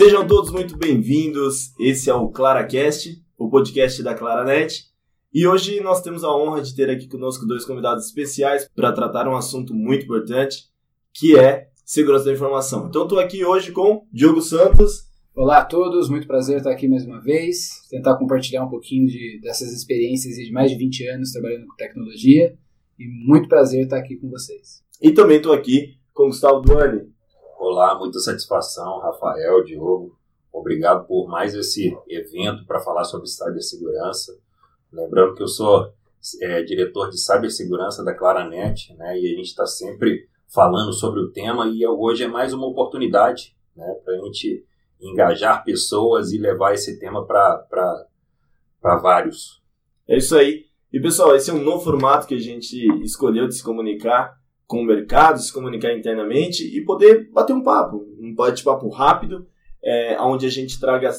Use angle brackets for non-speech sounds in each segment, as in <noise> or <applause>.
Sejam todos muito bem-vindos. Esse é o ClaraCast, o podcast da Claranet. E hoje nós temos a honra de ter aqui conosco dois convidados especiais para tratar um assunto muito importante, que é segurança da informação. Então estou aqui hoje com Diogo Santos. Olá a todos, muito prazer estar aqui mais uma vez, tentar compartilhar um pouquinho de, dessas experiências de mais de 20 anos trabalhando com tecnologia e muito prazer estar aqui com vocês. E também estou aqui com Gustavo Duane. Olá, muita satisfação, Rafael, Diogo. Obrigado por mais esse evento para falar sobre cibersegurança. Lembrando que eu sou é, diretor de cibersegurança da Claranet, né, e a gente está sempre falando sobre o tema, e hoje é mais uma oportunidade né, para a gente engajar pessoas e levar esse tema para vários. É isso aí. E pessoal, esse é um novo formato que a gente escolheu de se comunicar com o mercado, se comunicar internamente e poder bater um papo, um bate-papo rápido, é, onde a gente traga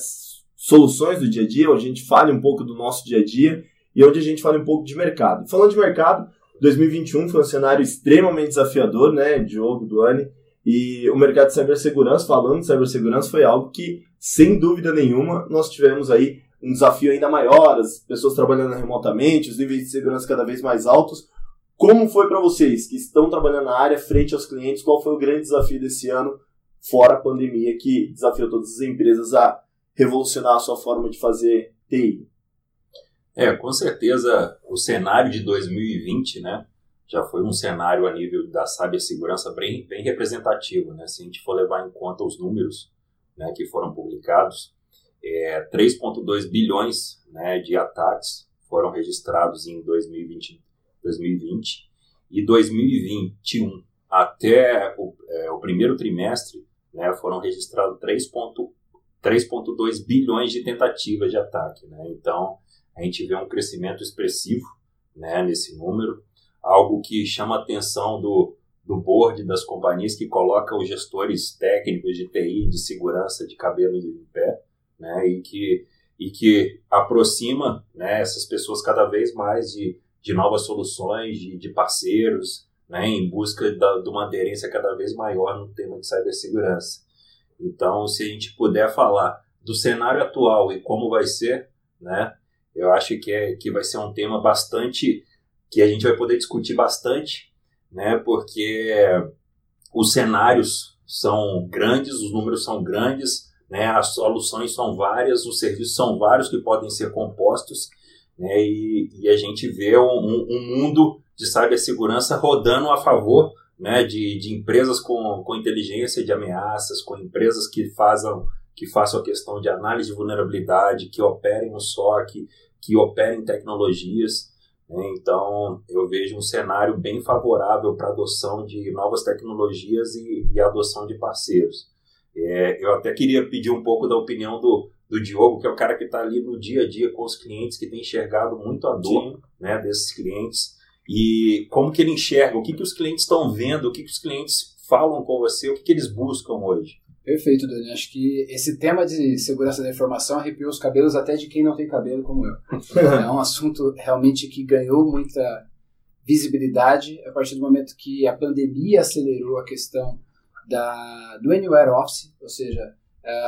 soluções do dia a dia, onde a gente fale um pouco do nosso dia a dia e onde a gente fale um pouco de mercado. Falando de mercado, 2021 foi um cenário extremamente desafiador, né, Diogo, Duane, e o mercado de cibersegurança, falando de cibersegurança, foi algo que, sem dúvida nenhuma, nós tivemos aí um desafio ainda maior, as pessoas trabalhando remotamente, os níveis de segurança cada vez mais altos, como foi para vocês que estão trabalhando na área frente aos clientes? Qual foi o grande desafio desse ano, fora a pandemia, que desafiou todas as empresas a revolucionar a sua forma de fazer TI? É, com certeza o cenário de 2020, né, já foi um cenário a nível da cibersegurança bem, bem representativo, né, se a gente for levar em conta os números, né, que foram publicados, é, 3,2 bilhões, né, de ataques foram registrados em 2020, 2020 e 2021 até o, é, o primeiro trimestre né, foram registrados 3,2 bilhões de tentativas de ataque. Né? Então, a gente vê um crescimento expressivo né, nesse número, algo que chama a atenção do, do board das companhias que coloca os gestores técnicos de TI, de segurança, de cabelo em pé, né, e, que, e que aproxima né, essas pessoas cada vez mais de de novas soluções, de, de parceiros, né, em busca da, de uma aderência cada vez maior no tema de cibersegurança. Então, se a gente puder falar do cenário atual e como vai ser, né, eu acho que, é, que vai ser um tema bastante que a gente vai poder discutir bastante, né, porque os cenários são grandes, os números são grandes, né, as soluções são várias, os serviços são vários que podem ser compostos né, e, e, a gente vê um, um, mundo de cibersegurança rodando a favor né, de, de empresas com, com inteligência de ameaças, com empresas que façam, que façam a questão de análise de vulnerabilidade, que operem no SOC, que operem tecnologias. Né, então, eu vejo um cenário bem favorável para a adoção de novas tecnologias e, e adoção de parceiros. É, eu até queria pedir um pouco da opinião do, do Diogo, que é o cara que está ali no dia a dia com os clientes, que tem enxergado muito a dor né, desses clientes e como que ele enxerga, o que, que os clientes estão vendo, o que, que os clientes falam com você, o que, que eles buscam hoje. Perfeito, Dani. Acho que esse tema de segurança da informação arrepiou os cabelos até de quem não tem cabelo como eu. <laughs> é um assunto realmente que ganhou muita visibilidade a partir do momento que a pandemia acelerou a questão da, do Anywhere Office, ou seja,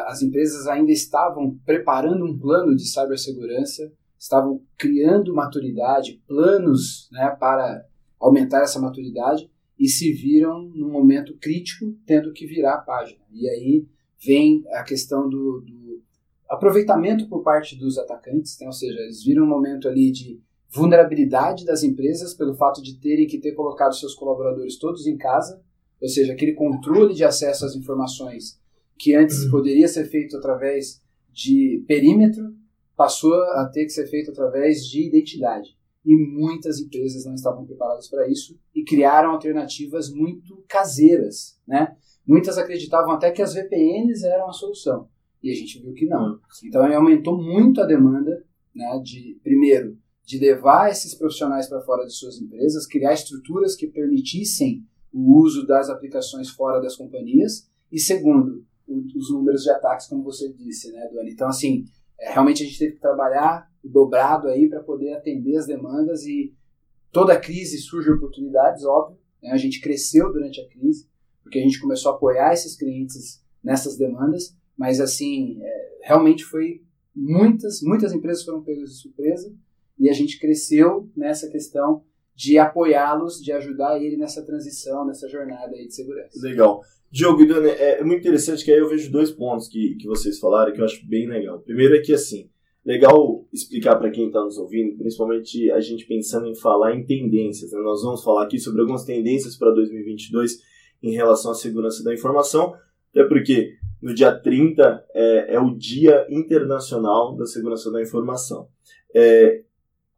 as empresas ainda estavam preparando um plano de cibersegurança, estavam criando maturidade, planos né, para aumentar essa maturidade e se viram num momento crítico tendo que virar a página. E aí vem a questão do, do aproveitamento por parte dos atacantes, né? ou seja, eles viram um momento ali de vulnerabilidade das empresas pelo fato de terem que ter colocado seus colaboradores todos em casa, ou seja, aquele controle de acesso às informações que antes uhum. poderia ser feito através de perímetro, passou a ter que ser feito através de identidade. E muitas empresas não estavam preparadas para isso e criaram alternativas muito caseiras. Né? Muitas acreditavam até que as VPNs eram a solução. E a gente viu que não. Então aumentou muito a demanda né, de, primeiro, de levar esses profissionais para fora de suas empresas, criar estruturas que permitissem o uso das aplicações fora das companhias, e segundo, os números de ataques, como você disse, né, Duane? Então, assim, é, realmente a gente teve que trabalhar dobrado aí para poder atender as demandas e toda crise surge oportunidades, óbvio. Né? A gente cresceu durante a crise, porque a gente começou a apoiar esses clientes nessas demandas, mas assim, é, realmente foi muitas, muitas empresas foram pegas de surpresa e a gente cresceu nessa questão de apoiá-los, de ajudar ele nessa transição, nessa jornada aí de segurança. Legal. Diogo e Dani, é, é muito interessante que aí eu vejo dois pontos que, que vocês falaram que eu acho bem legal. Primeiro é que, assim, legal explicar para quem está nos ouvindo, principalmente a gente pensando em falar em tendências. Né? Nós vamos falar aqui sobre algumas tendências para 2022 em relação à segurança da informação, até porque no dia 30 é, é o Dia Internacional da Segurança da Informação. É,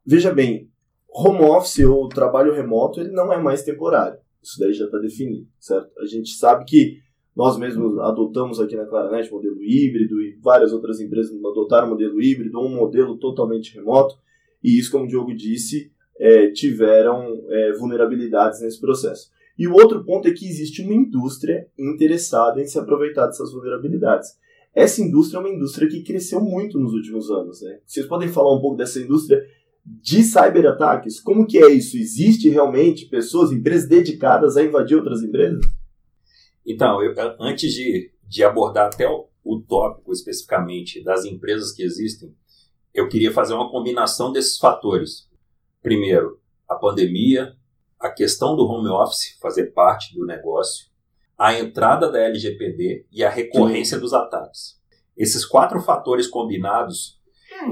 veja bem, home office ou trabalho remoto ele não é mais temporário. Isso daí já está definido, certo? A gente sabe que nós mesmos adotamos aqui na Claranet modelo híbrido e várias outras empresas adotaram modelo híbrido ou um modelo totalmente remoto. E isso, como o Diogo disse, é, tiveram é, vulnerabilidades nesse processo. E o outro ponto é que existe uma indústria interessada em se aproveitar dessas vulnerabilidades. Essa indústria é uma indústria que cresceu muito nos últimos anos. Né? Vocês podem falar um pouco dessa indústria de cyberataques? Como que é isso? Existe realmente pessoas, empresas dedicadas a invadir outras empresas? Então, eu, antes de, de abordar até o, o tópico especificamente das empresas que existem, eu queria fazer uma combinação desses fatores. Primeiro, a pandemia, a questão do home office fazer parte do negócio, a entrada da LGPD e a recorrência Sim. dos ataques. Esses quatro fatores combinados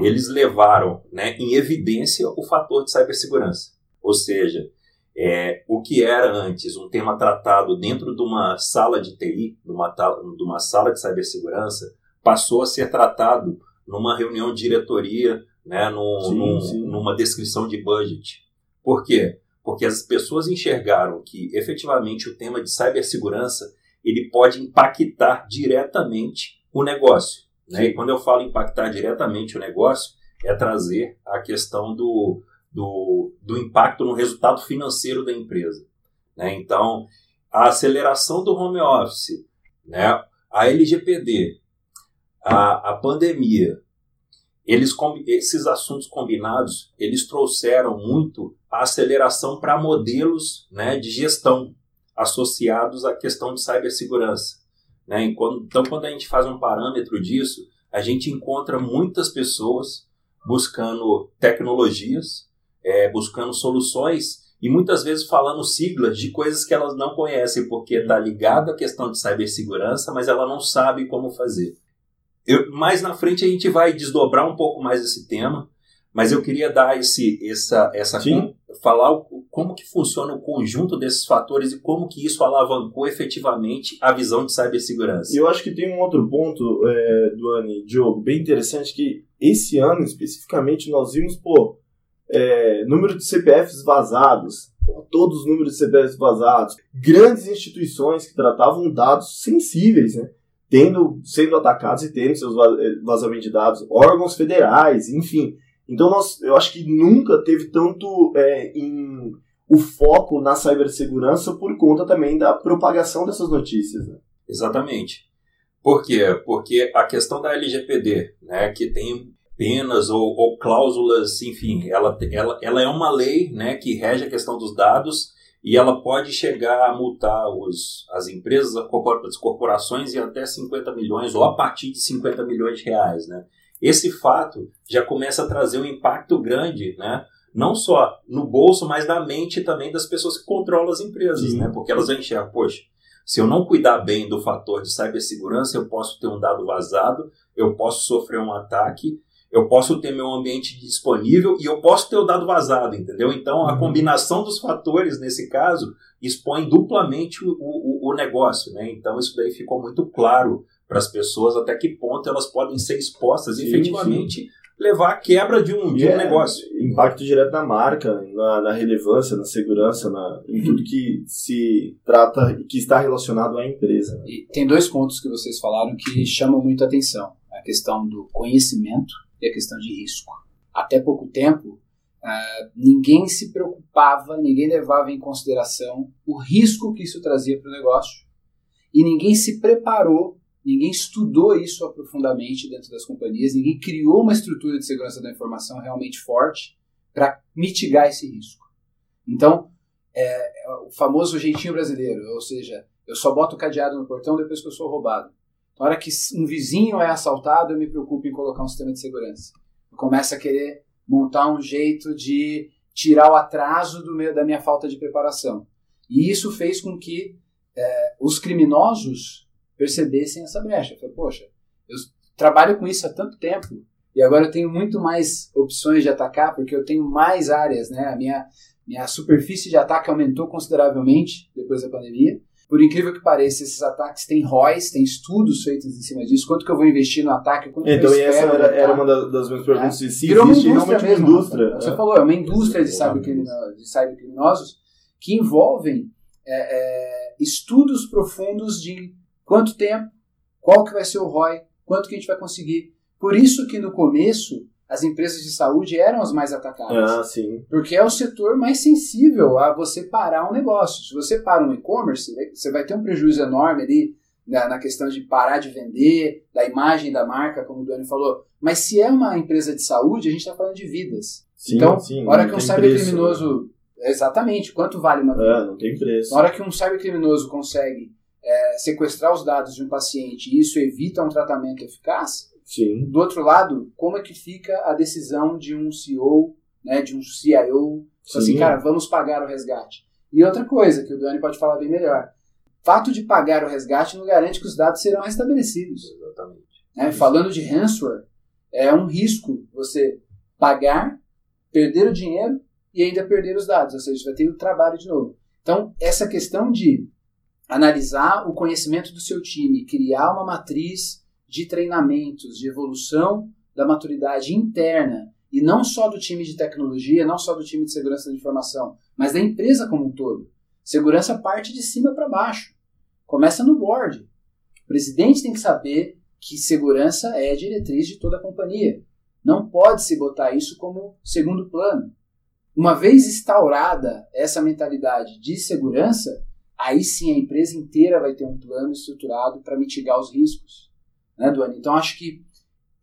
eles levaram né, em evidência o fator de cibersegurança. Ou seja, é, o que era antes um tema tratado dentro de uma sala de TI, de uma, de uma sala de cibersegurança, passou a ser tratado numa reunião de diretoria, né, num, sim, num, sim. numa descrição de budget. Por quê? Porque as pessoas enxergaram que efetivamente o tema de cibersegurança ele pode impactar diretamente o negócio. Né? E quando eu falo impactar diretamente o negócio, é trazer a questão do, do, do impacto no resultado financeiro da empresa. Né? Então, a aceleração do home office, né? a LGPD, a, a pandemia, eles, esses assuntos combinados, eles trouxeram muito a aceleração para modelos né, de gestão associados à questão de cibersegurança. Né? Então, quando a gente faz um parâmetro disso, a gente encontra muitas pessoas buscando tecnologias, é, buscando soluções e muitas vezes falando siglas de coisas que elas não conhecem, porque está ligado à questão de cibersegurança, mas ela não sabe como fazer. Eu, mais na frente a gente vai desdobrar um pouco mais esse tema, mas eu queria dar esse, essa, essa falar como que funciona o conjunto desses fatores e como que isso alavancou efetivamente a visão de cibersegurança. E eu acho que tem um outro ponto, é, Duane, Diogo, bem interessante, que esse ano especificamente nós vimos, pô, é, número de CPFs vazados, todos os números de CPFs vazados, grandes instituições que tratavam dados sensíveis, né? Tendo, sendo atacados e tendo seus vazamentos de dados, órgãos federais, enfim. Então nós, eu acho que nunca teve tanto é, em, o foco na cibersegurança por conta também da propagação dessas notícias. Né? Exatamente. Por quê? Porque a questão da LGPD, né, que tem penas ou, ou cláusulas, enfim, ela, ela, ela é uma lei né, que rege a questão dos dados e ela pode chegar a multar os, as empresas, as corporações em até 50 milhões ou a partir de 50 milhões de reais. Né? Esse fato já começa a trazer um impacto grande, né? não só no bolso, mas na mente também das pessoas que controlam as empresas, né? porque elas vão enxergar, poxa, se eu não cuidar bem do fator de cibersegurança, eu posso ter um dado vazado, eu posso sofrer um ataque, eu posso ter meu ambiente disponível e eu posso ter o dado vazado, entendeu? Então, a uhum. combinação dos fatores, nesse caso, expõe duplamente o, o, o negócio, né? Então, isso daí ficou muito claro para as pessoas até que ponto elas podem ser expostas e efetivamente sim. levar à quebra de um, de um é negócio. Impacto direto na marca, na, na relevância, na segurança, na, em tudo que se trata e que está relacionado à empresa. Né? E tem dois pontos que vocês falaram que chamam muito a atenção: a questão do conhecimento e a questão de risco. Até pouco tempo, Uh, ninguém se preocupava, ninguém levava em consideração o risco que isso trazia para o negócio e ninguém se preparou Ninguém estudou isso aprofundadamente dentro das companhias, ninguém criou uma estrutura de segurança da informação realmente forte para mitigar esse risco. Então, é, o famoso jeitinho brasileiro, ou seja, eu só boto o cadeado no portão depois que eu sou roubado. Na hora que um vizinho é assaltado, eu me preocupo em colocar um sistema de segurança. Eu começo a querer montar um jeito de tirar o atraso meu, da minha falta de preparação. E isso fez com que é, os criminosos percebessem essa brecha. Eu falei, poxa, eu trabalho com isso há tanto tempo e agora eu tenho muito mais opções de atacar porque eu tenho mais áreas, né? A minha, minha superfície de ataque aumentou consideravelmente depois da pandemia. Por incrível que pareça, esses ataques têm ROIs, tem estudos feitos em cima disso. Quanto que eu vou investir no ataque? Quanto então, e essa era, era, uma das minhas perguntas. É. Se Virou existe uma indústria mesmo. Uma indústria. Você é. falou, é uma indústria de cybercriminosos que envolvem é, é, estudos profundos de quanto tempo, qual que vai ser o ROI, quanto que a gente vai conseguir. Por isso que no começo as empresas de saúde eram as mais atacadas. Ah, sim. Porque é o setor mais sensível a você parar um negócio. Se você para um e-commerce, você vai ter um prejuízo enorme ali na, na, questão de parar de vender, da imagem da marca, como o Dani falou. Mas se é uma empresa de saúde, a gente está falando de vidas. Sim, então, sim, hora que um cybercriminoso. Né? Exatamente, quanto vale uma vida? É, não tem preço. Na hora que um cybercriminoso consegue é, sequestrar os dados de um paciente e isso evita um tratamento eficaz, Sim. Do outro lado, como é que fica a decisão de um CEO, né, de um CIO, assim, cara, vamos pagar o resgate. E outra coisa que o Dani pode falar bem melhor, fato de pagar o resgate não garante que os dados serão restabelecidos. Exatamente. Né? Falando de ransomware, é um risco você pagar, perder o dinheiro e ainda perder os dados, ou seja, vai ter o trabalho de novo. Então, essa questão de analisar o conhecimento do seu time, criar uma matriz de treinamentos, de evolução da maturidade interna, e não só do time de tecnologia, não só do time de segurança da informação, mas da empresa como um todo. Segurança parte de cima para baixo. Começa no board. O presidente tem que saber que segurança é a diretriz de toda a companhia. Não pode se botar isso como segundo plano. Uma vez instaurada essa mentalidade de segurança, aí sim a empresa inteira vai ter um plano estruturado para mitigar os riscos né, Duane? Então acho que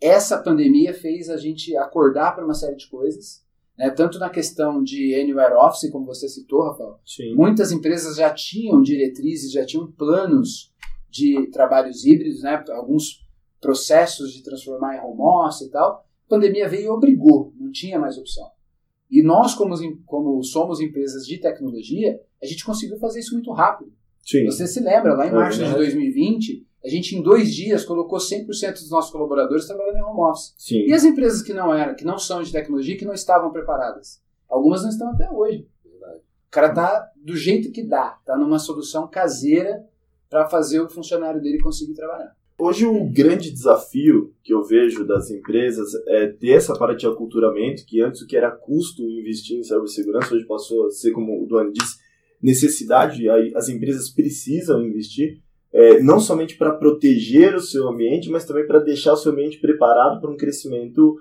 essa pandemia fez a gente acordar para uma série de coisas, né, tanto na questão de anywhere office, como você citou, Rafael. Sim. Muitas empresas já tinham diretrizes, já tinham planos de trabalhos híbridos, né, alguns processos de transformar em home office e tal. A pandemia veio e obrigou, não tinha mais opção. E nós, como, como somos empresas de tecnologia, a gente conseguiu fazer isso muito rápido. Sim. Você se lembra, lá em março é de 2020, a gente em dois dias colocou 100% dos nossos colaboradores trabalhando em home office. Sim. E as empresas que não eram, que não são de tecnologia, que não estavam preparadas? Algumas não estão até hoje. O cara tá do jeito que dá, tá numa solução caseira para fazer o funcionário dele conseguir trabalhar. Hoje o grande desafio que eu vejo das empresas é ter essa parte de aculturamento, que antes o que era custo investir em cibersegurança, hoje passou a ser, como o Duane disse, necessidade, as empresas precisam investir é, não somente para proteger o seu ambiente, mas também para deixar o seu ambiente preparado para um crescimento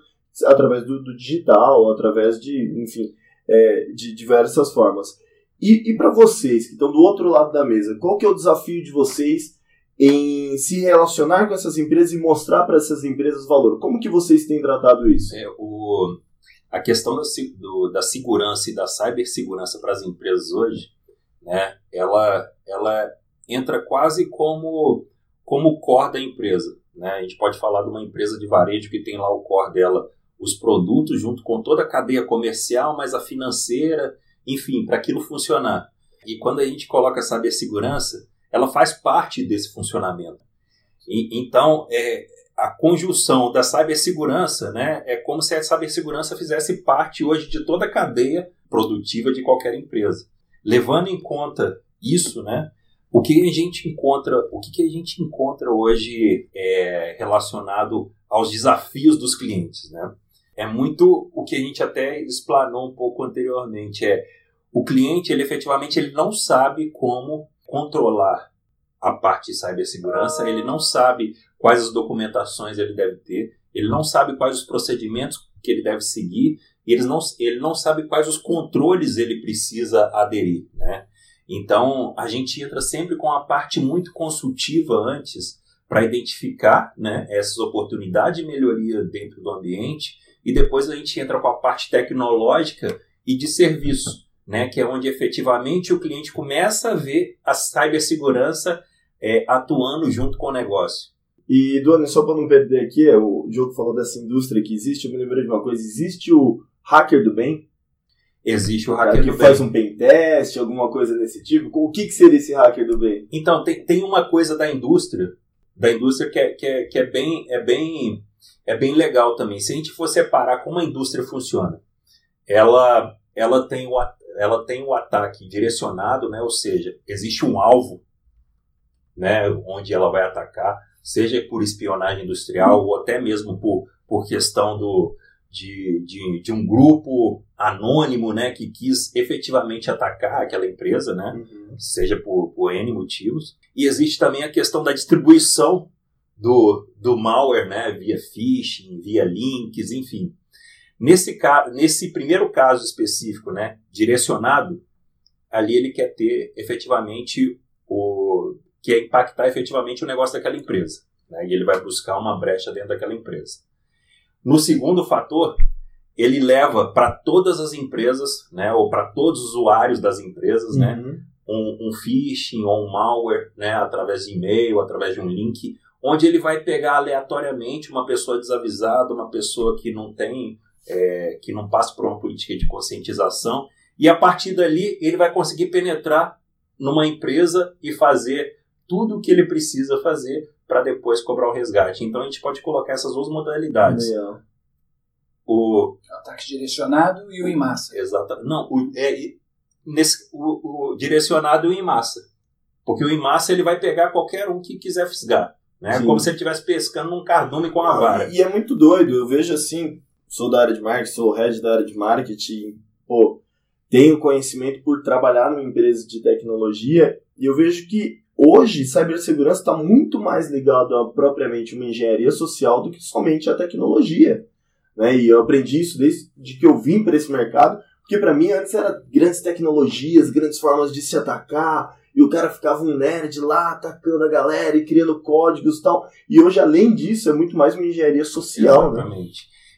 através do, do digital, através de, enfim, é, de diversas formas. E, e para vocês que estão do outro lado da mesa, qual que é o desafio de vocês em se relacionar com essas empresas e mostrar para essas empresas valor? Como que vocês têm tratado isso? É, o, a questão da, do, da segurança e da cibersegurança para as empresas hoje, né, ela, ela entra quase como como core da empresa. Né? A gente pode falar de uma empresa de varejo que tem lá o core dela, os produtos junto com toda a cadeia comercial, mas a financeira, enfim, para aquilo funcionar. E quando a gente coloca a cibersegurança, ela faz parte desse funcionamento. E, então, é, a conjunção da cibersegurança né, é como se a cibersegurança fizesse parte hoje de toda a cadeia produtiva de qualquer empresa. Levando em conta isso, né, o que a gente encontra, o que, que a gente encontra hoje é, relacionado aos desafios dos clientes, né? É muito o que a gente até explanou um pouco anteriormente, é o cliente, ele efetivamente ele não sabe como controlar a parte de cibersegurança, ele não sabe quais as documentações ele deve ter, ele não sabe quais os procedimentos que ele deve seguir, ele não, ele não sabe quais os controles ele precisa aderir, né? Então, a gente entra sempre com a parte muito consultiva antes para identificar né, essas oportunidades de melhoria dentro do ambiente. E depois a gente entra com a parte tecnológica e de serviço, né, que é onde efetivamente o cliente começa a ver a cibersegurança é, atuando junto com o negócio. E, Dona, só para não perder aqui, é, o Diogo falou dessa indústria que existe, eu me lembrei de uma coisa, existe o hacker do bem? Existe o Cara hacker que do faz bem. um pen test, alguma coisa desse tipo. O que, que seria esse hacker do bem? Então, tem, tem uma coisa da indústria, da indústria que, é, que, é, que é, bem, é, bem, é bem legal também. Se a gente for separar como a indústria funciona, ela, ela, tem, o, ela tem o ataque direcionado, né? ou seja, existe um alvo né? onde ela vai atacar, seja por espionagem industrial ou até mesmo por, por questão do, de, de, de um grupo anônimo né? que quis efetivamente atacar aquela empresa, né? seja por, por N motivos. E existe também a questão da distribuição do, do malware, né, via phishing, via links, enfim. Nesse, nesse primeiro caso específico, né, direcionado, ali ele quer ter efetivamente o. quer impactar efetivamente o negócio daquela empresa. Né, e ele vai buscar uma brecha dentro daquela empresa. No segundo fator, ele leva para todas as empresas, né, ou para todos os usuários das empresas, né, Uhum. um, um phishing ou um malware, né, através de e-mail, através de um link, onde ele vai pegar aleatoriamente uma pessoa desavisada, uma pessoa que não tem, é, que não passa por uma política de conscientização, e a partir dali ele vai conseguir penetrar numa empresa e fazer tudo o que ele precisa fazer para depois cobrar o resgate. Então a gente pode colocar essas duas modalidades. Legal. O, O ataque direcionado e o em massa. Exata. Não, o, é, e nesse, o, o direcionado em massa. Porque o em massa ele vai pegar qualquer um que quiser fisgar. Né? Sim. Como se ele estivesse pescando num cardume com a vara. E é muito doido, eu vejo assim, sou da área de marketing, sou head da área de marketing, pô, tenho conhecimento por trabalhar numa empresa de tecnologia e eu vejo que hoje cibersegurança está muito mais ligado a propriamente uma engenharia social do que somente a tecnologia. Né? E eu aprendi isso desde que eu vim para esse mercado, porque para mim antes era grandes tecnologias, grandes formas de se atacar, e o cara ficava um nerd lá atacando a galera e criando códigos e tal. E hoje, além disso, é muito mais uma engenharia social, né?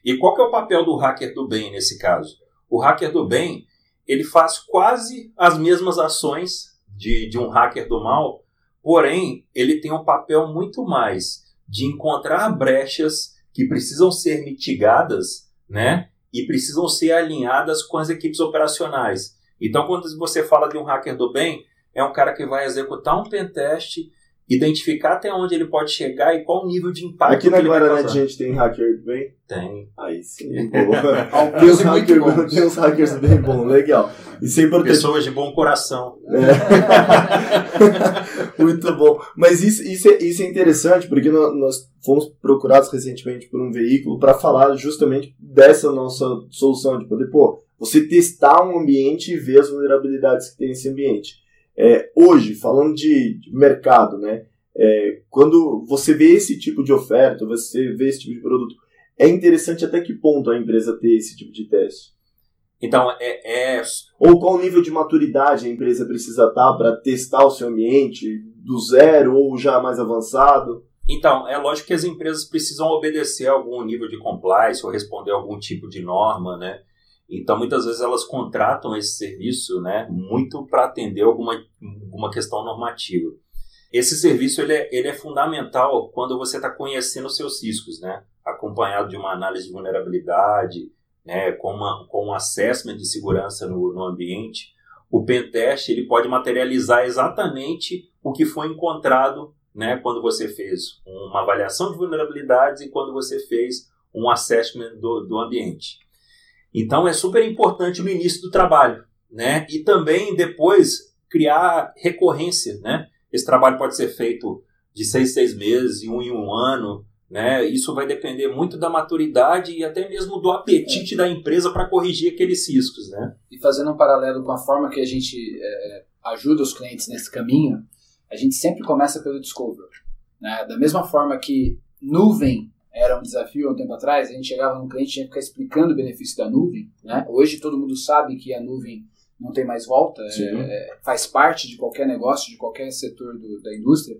E qual que é o papel do hacker do bem nesse caso? O hacker do bem, ele faz quase as mesmas ações de, de um hacker do mal, porém, ele tem um papel muito mais de encontrar brechas que precisam ser mitigadas, né? E precisam ser alinhadas com as equipes operacionais. Então, quando você fala de um hacker do bem, é um cara que vai executar um pentest, identificar até onde ele pode chegar e qual o nível de impacto Aqui na que ele vai Guaranet a causar. gente tem hacker bem? Tem. Aí sim, <laughs> boa. Tem, uns hacker, bons. tem uns hackers bem bons, legal. Isso é importante. Pessoas de bom coração. É. <laughs> Muito bom. Mas isso, isso, é, isso é interessante, porque nó- nós fomos procurados recentemente por um veículo para falar justamente dessa nossa solução, de poder, pô, você testar um ambiente e ver as vulnerabilidades que tem nesse ambiente. É, hoje, falando de, de mercado, né? é, quando você vê esse tipo de oferta, você vê esse tipo de produto, é interessante até que ponto a empresa ter esse tipo de teste? Então, é, é Ou qual nível de maturidade a empresa precisa estar para testar o seu ambiente, do zero ou já mais avançado? Então, é lógico que as empresas precisam obedecer a algum nível de compliance ou responder a algum tipo de norma, né? Então, muitas vezes elas contratam esse serviço, né, muito para atender alguma, alguma questão normativa. Esse serviço ele é, ele é fundamental quando você está conhecendo os seus riscos, né? Acompanhado de uma análise de vulnerabilidade, né, com, uma, com um assessment de segurança no, no ambiente. O pentest ele pode materializar exatamente o que foi encontrado né, quando você fez uma avaliação de vulnerabilidades e quando você fez um assessment do, do ambiente. Então é super importante no início do trabalho, né? E também depois criar recorrência, né? Esse trabalho pode ser feito de seis, seis meses, um em um ano, né? Isso vai depender muito da maturidade e até mesmo do apetite da empresa para corrigir aqueles riscos, né? E fazendo um paralelo com a forma que a gente é, ajuda os clientes nesse caminho, a gente sempre começa pelo discover. Né? Da mesma forma que nuvem era um desafio há um tempo atrás, a gente chegava num cliente e tinha que ficar explicando o benefício da nuvem. Né? Hoje todo mundo sabe que a nuvem não tem mais volta, Sim. é, faz parte de qualquer negócio, de qualquer setor do- da indústria.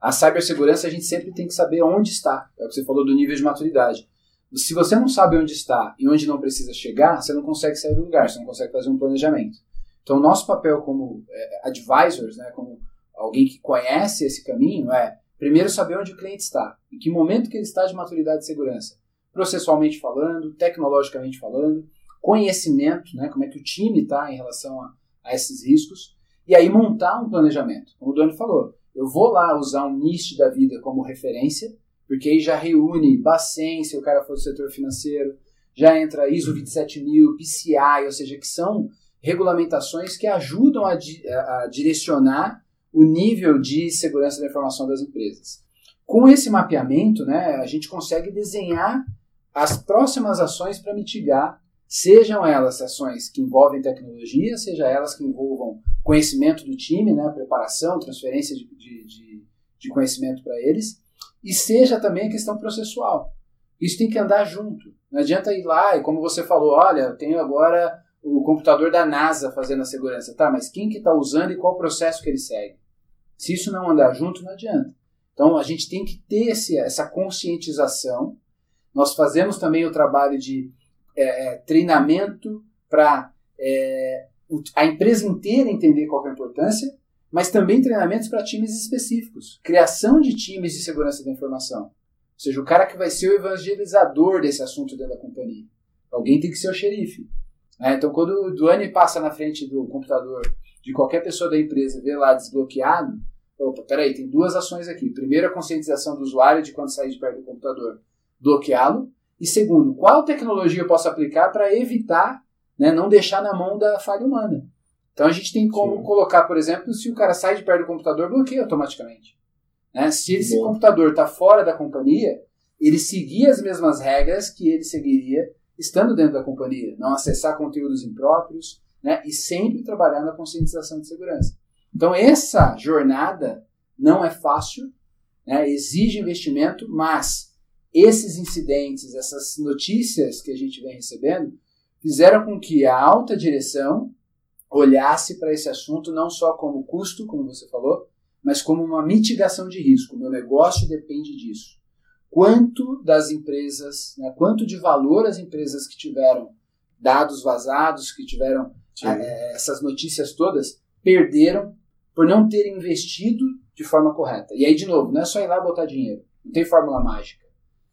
A cibersegurança a gente sempre tem que saber onde está. É o que você falou do nível de maturidade. Se você não sabe onde está e onde não precisa chegar, você não consegue sair do lugar, você não consegue fazer um planejamento. Então, o nosso papel como é, advisors, né, como alguém que conhece esse caminho, é Primeiro, saber onde o cliente está, em que momento que ele está de maturidade de segurança, processualmente falando, tecnologicamente falando, conhecimento, né, como é que o time está em relação a, a, esses riscos, e aí montar um planejamento. Como o Doni falou, eu vou lá usar um NIST da vida como referência, porque aí já reúne Bacen, se o cara for do setor financeiro, já entra ISO 27000, PCI, ou seja, que são regulamentações que ajudam a, di a direcionar o nível de segurança da informação das empresas. Com esse mapeamento, né, a gente consegue desenhar as próximas ações para mitigar, sejam elas ações que envolvem tecnologia, seja elas que envolvam conhecimento do time, né, preparação, transferência de, de, de, de conhecimento para eles, e seja também a questão processual. Isso tem que andar junto. Não adianta ir lá e, como você falou, olha, eu tenho agora o computador da NASA fazendo a segurança. Tá, mas quem que está usando e qual processo que ele segue? Se isso não andar junto, não adianta. Então, a gente tem que ter esse, essa conscientização. Nós fazemos também o trabalho de é, é treinamento para é, a empresa inteira entender qual é a importância, mas também treinamentos para times específicos. Criação de times de segurança da informação. Ou seja, o cara que vai ser o evangelizador desse assunto dentro da companhia. Alguém tem que ser o xerife. É, então, quando o Duane passa na frente do computador de qualquer pessoa da empresa vê lá desbloqueado, opa, peraí, tem duas ações aqui. Primeiro, a conscientização do usuário de quando sair de perto do computador, bloqueá-lo. E segundo, qual tecnologia eu posso aplicar para evitar, né, não deixar na mão da falha humana. Então a gente tem como Sim. colocar, por exemplo, se o cara sai de perto do computador, bloqueia automaticamente. Né? Se esse Bom. computador está fora da companhia, ele seguir as mesmas regras que ele seguiria estando dentro da companhia, não acessar conteúdos impróprios, né? E sempre trabalhar na conscientização de segurança. Então essa jornada não é fácil, né? Exige investimento, mas esses incidentes, essas notícias que a gente vem recebendo, fizeram com que a alta direção olhasse para esse assunto não só como custo, como você falou, mas como uma mitigação de risco. Meu negócio depende disso quanto das empresas, né, quanto de valor as empresas que tiveram dados vazados, que tiveram essas notícias todas, perderam por não terem investido de forma correta. E aí, de novo, não é só ir lá botar dinheiro. Não tem fórmula mágica.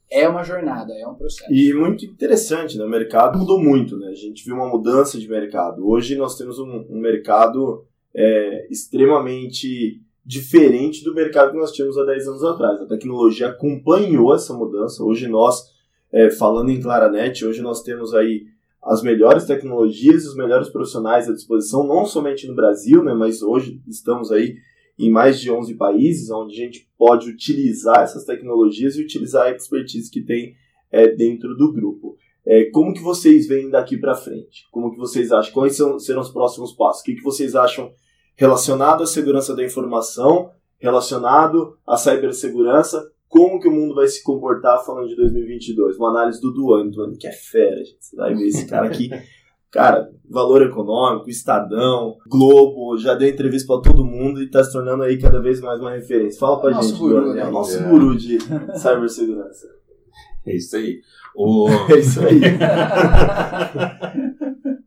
É uma jornada, é um processo. E muito interessante, né? O mercado mudou muito, né? A gente viu uma mudança de mercado. Hoje nós temos um, um mercado é, extremamente diferente do mercado que nós tínhamos há 10 anos atrás. A tecnologia acompanhou essa mudança. Hoje nós, é, falando em Claranet, hoje nós temos aí as melhores tecnologias e os melhores profissionais à disposição, não somente no Brasil, né, mas hoje estamos aí em mais de 11 países, onde a gente pode utilizar essas tecnologias e utilizar a expertise que tem é, dentro do grupo. É, como que vocês veem daqui para frente? Como que vocês acham? Quais são, serão os próximos passos? O que, que vocês acham relacionado à segurança da informação, relacionado à cibersegurança, como que o mundo vai se comportar falando de 2022. Uma análise do Duane, Duane que é fera, gente. Você vai ver esse cara aqui. <laughs> Cara, Valor Econômico, Estadão, Globo, já deu entrevista para todo mundo e está se tornando aí cada vez mais uma referência. Fala pra é gente, guru, Duane. É o nosso é. guru de cibersegurança. É isso aí. O... <laughs> É isso aí. <laughs>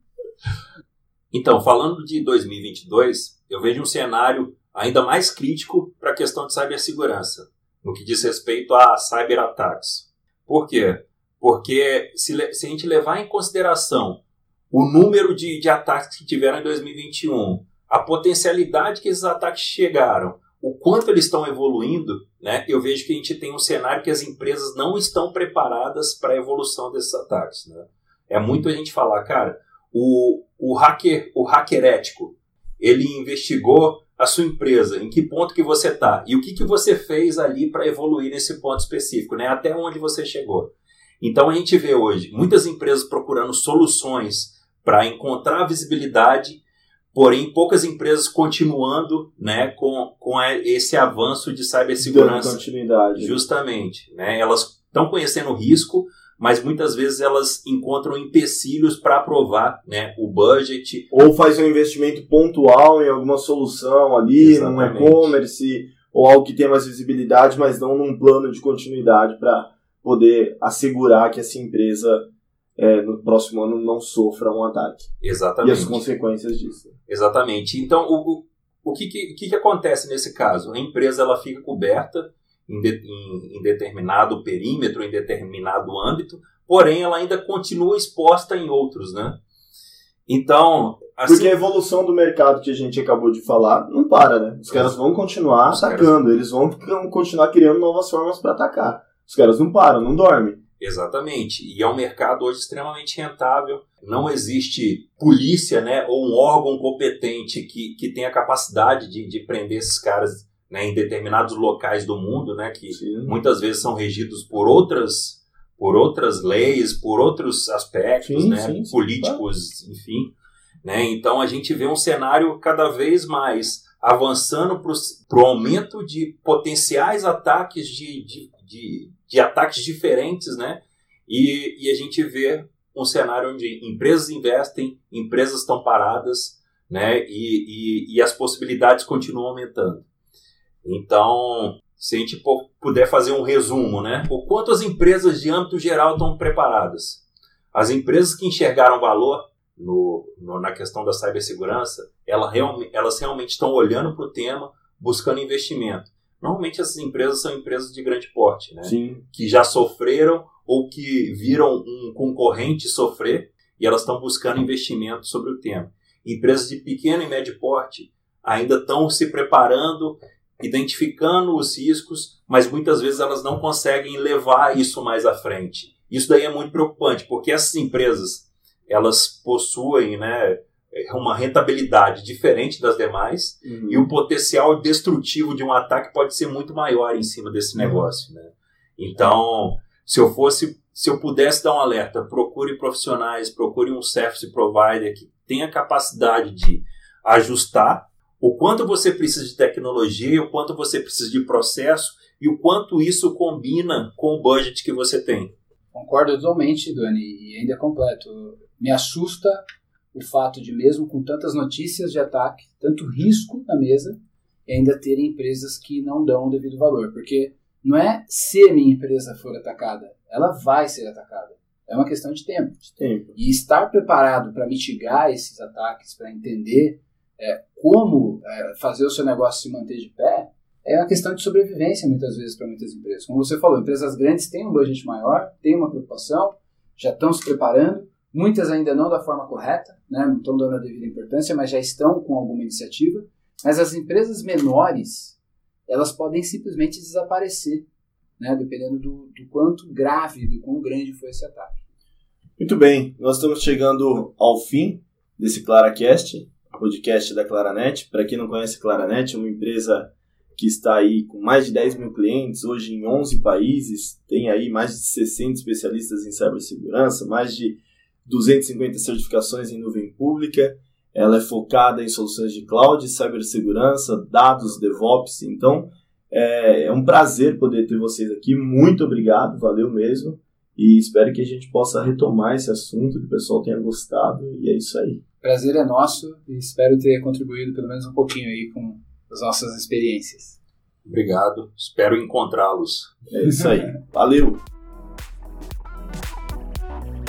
Então, falando de 2022, eu vejo um cenário ainda mais crítico para a questão de cibersegurança, no que diz respeito a cyberataques. Por quê? Porque se, se, a gente levar em consideração o número de, de ataques que tiveram em 2021, a potencialidade que esses ataques chegaram, o quanto eles estão evoluindo, né, eu vejo que a gente tem um cenário que as empresas não estão preparadas para a evolução desses ataques. Né? É muito a gente falar, cara, o, o hacker, o hacker ético, ele investigou a sua empresa, em que ponto que você está e o que, que você fez ali para evoluir nesse ponto específico, né? até onde você chegou. Então a gente vê hoje muitas empresas procurando soluções para encontrar visibilidade, porém poucas empresas continuando né, com, com esse avanço de cibersegurança. Dando continuidade. Justamente. Né? Elas estão conhecendo o risco, mas muitas vezes elas encontram empecilhos para aprovar né, o budget. Ou faz um investimento pontual em alguma solução ali, num e-commerce, ou algo que tenha mais visibilidade, mas não num plano de continuidade para poder assegurar que essa empresa é, no próximo ano não sofra um ataque. Exatamente. E as consequências disso. Exatamente. Então, o, o que, que, que, acontece nesse caso? A empresa ela fica coberta em, de, em, em determinado perímetro, em determinado âmbito, porém ela ainda continua exposta em outros, né? Então, assim, porque a evolução do mercado que a gente acabou de falar não para, né? Os caras vão continuar atacando, caras... eles vão continuar criando novas formas para atacar. Os caras não param, não dormem. Exatamente. E é um mercado hoje extremamente rentável. Não existe polícia, né, ou um órgão competente que, que tenha capacidade de, de prender esses caras né, em determinados locais do mundo, né, que Sim. muitas vezes são regidos por outras por outras leis, por outros aspectos, sim, né, sim, políticos, enfim. Né? Então a gente vê um cenário cada vez mais avançando para o aumento de potenciais ataques de, de, de, de, ataques diferentes, né? E, e a gente vê um cenário onde empresas investem, empresas estão paradas, né? E, e, e as possibilidades continuam aumentando. Então, se a gente puder fazer um resumo, né? O quanto as empresas de âmbito geral estão preparadas? As empresas que enxergaram valor no, no, na questão da cibersegurança, ela real, elas realmente estão olhando para o tema, buscando investimento. Normalmente essas empresas são empresas de grande porte, né? Sim. Que já sofreram ou que viram um concorrente sofrer e elas estão buscando investimento sobre o tema. Empresas de pequeno e médio porte ainda estão se preparando identificando os riscos, mas muitas vezes elas não conseguem levar isso mais à frente. Isso daí é muito preocupante, porque essas empresas elas possuem né, uma rentabilidade diferente das demais uhum. e o potencial destrutivo de um ataque pode ser muito maior em cima desse uhum. negócio. Né? Então, se eu fosse, se eu pudesse dar um alerta, procure profissionais, procure um service provider que tenha capacidade de ajustar o quanto você precisa de tecnologia, o quanto você precisa de processo e o quanto isso combina com o budget que você tem. Concordo totalmente, Dani, e ainda é completo. Me assusta o fato de, mesmo com tantas notícias de ataque, tanto risco na mesa, ainda terem empresas que não dão o devido valor. Porque não é se a minha empresa for atacada, ela vai ser atacada. É uma questão de tempo. De tempo. E estar preparado para mitigar esses ataques, para entender é, como é, fazer o seu negócio se manter de pé, é uma questão de sobrevivência muitas vezes para muitas empresas. Como você falou, empresas grandes têm um budget maior, têm uma preocupação, já estão se preparando, muitas ainda não da forma correta, né, não estão dando a devida importância, mas já estão com alguma iniciativa. Mas as empresas menores, elas podem simplesmente desaparecer, né, dependendo do, do quanto grave, do quão grande foi esse ataque. Muito bem, nós estamos chegando ao fim desse ClaraCast podcast da Claranet. Para quem não conhece, Claranet é uma empresa que está aí com mais de 10 mil clientes, hoje em 11 países, tem aí mais de 60 especialistas em cibersegurança, mais de 250 certificações em nuvem pública. Ela é focada em soluções de cloud, cibersegurança, dados, DevOps. Então, é, é um prazer poder ter vocês aqui. Muito obrigado, valeu mesmo. E espero que a gente possa retomar esse assunto, que o pessoal tenha gostado. E é isso aí prazer é nosso e espero ter contribuído pelo menos um pouquinho aí com as nossas experiências. Obrigado, espero encontrá-los. É isso aí, valeu!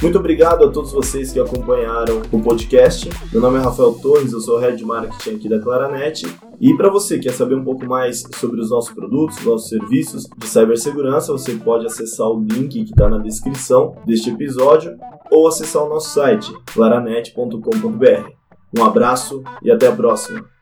Muito obrigado a todos vocês que acompanharam o podcast. Meu nome é Rafael Torres, eu sou Head Marketing aqui da Claranet. E para você que quer saber um pouco mais sobre os nossos produtos, nossos serviços de cibersegurança, você pode acessar o link que está na descrição deste episódio ou acessar o nosso site claranet.com.br. Um abraço e até a próxima!